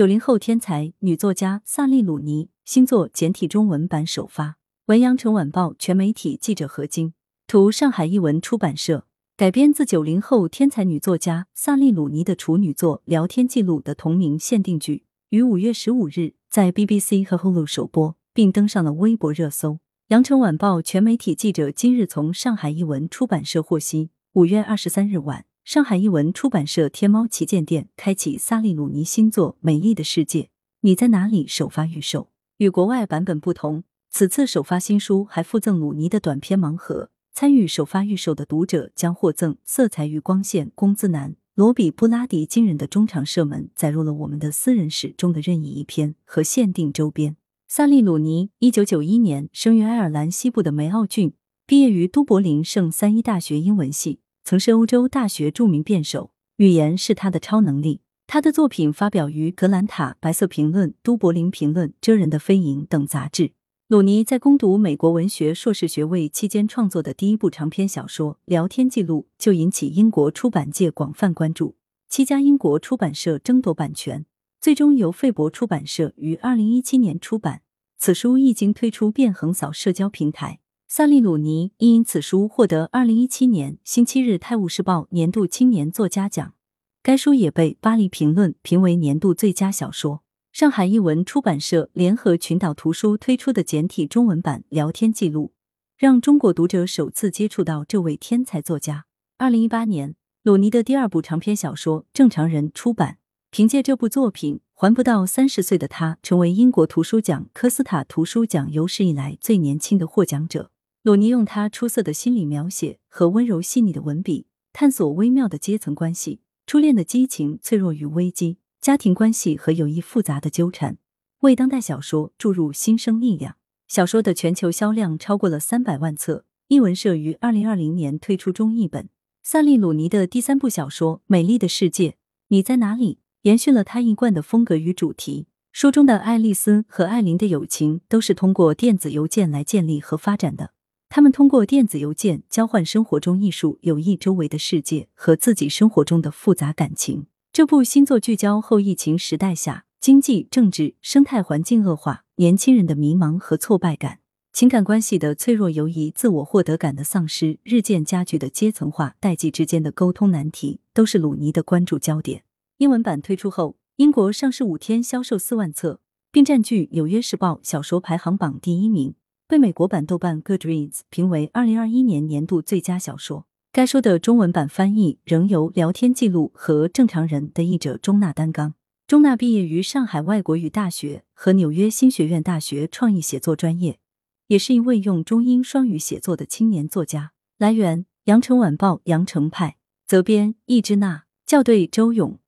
九零后天才女作家萨利鲁尼新作简体中文版首发。文阳城晚报全媒体记者何晶图，上海译文出版社改编自九零后天才女作家萨利鲁尼的处女作《聊天记录》的同名限定剧，于五月十五日在 BBC 和 Hulu 首播，并登上了微博热搜。羊城晚报全媒体记者今日从上海译文出版社获悉，五月二十三日晚。上海译文出版社天猫旗舰店开启萨利鲁尼新作《美丽的世界》，你在哪里？首发预售。与国外版本不同，此次首发新书还附赠鲁尼的短篇盲盒。参与首发预售的读者将获赠《色彩与光线》《工资难》罗比布拉迪惊人的中场射门，载入了我们的私人史中的任意一篇和限定周边。萨利鲁尼，一九九一年生于爱尔兰西部的梅奥郡，毕业于都柏林圣三一大学英文系。曾是欧洲大学著名辩手，语言是他的超能力。他的作品发表于《格兰塔》《白色评论》《都柏林评论》《遮人的飞蝇》等杂志。鲁尼在攻读美国文学硕士学位期间创作的第一部长篇小说《聊天记录》就引起英国出版界广泛关注，七家英国出版社争夺版权，最终由费伯出版社于二零一七年出版。此书一经推出，便横扫社交平台。萨利鲁尼亦因此书获得二零一七年《星期日泰晤士报》年度青年作家奖，该书也被《巴黎评论》评为年度最佳小说。上海译文出版社联合群岛图书推出的简体中文版《聊天记录》，让中国读者首次接触到这位天才作家。二零一八年，鲁尼的第二部长篇小说《正常人》出版，凭借这部作品，还不到三十岁的他成为英国图书奖科斯塔图书奖有史以来最年轻的获奖者。鲁尼用他出色的心理描写和温柔细腻的文笔，探索微妙的阶层关系、初恋的激情、脆弱与危机、家庭关系和友谊复杂的纠缠，为当代小说注入新生力量。小说的全球销量超过了三百万册。译文社于二零二零年推出中译本。萨利鲁尼的第三部小说《美丽的世界》，你在哪里？延续了他一贯的风格与主题。书中的爱丽丝和艾琳的友情都是通过电子邮件来建立和发展的。他们通过电子邮件交换生活中艺术、友谊、周围的世界和自己生活中的复杂感情。这部新作聚焦后疫情时代下经济、政治、生态环境恶化、年轻人的迷茫和挫败感、情感关系的脆弱、友谊、自我获得感的丧失、日渐加剧的阶层化、代际之间的沟通难题，都是鲁尼的关注焦点。英文版推出后，英国上市五天销售四万册，并占据《纽约时报》小说排行榜第一名。被美国版豆瓣 Goodreads 评为二零二一年年度最佳小说。该书的中文版翻译仍由聊天记录和正常人的译者钟娜担纲。钟娜毕业于上海外国语大学和纽约新学院大学创意写作专业，也是一位用中英双语写作的青年作家。来源：羊城晚报羊城派，责编：易之娜，校对：周勇。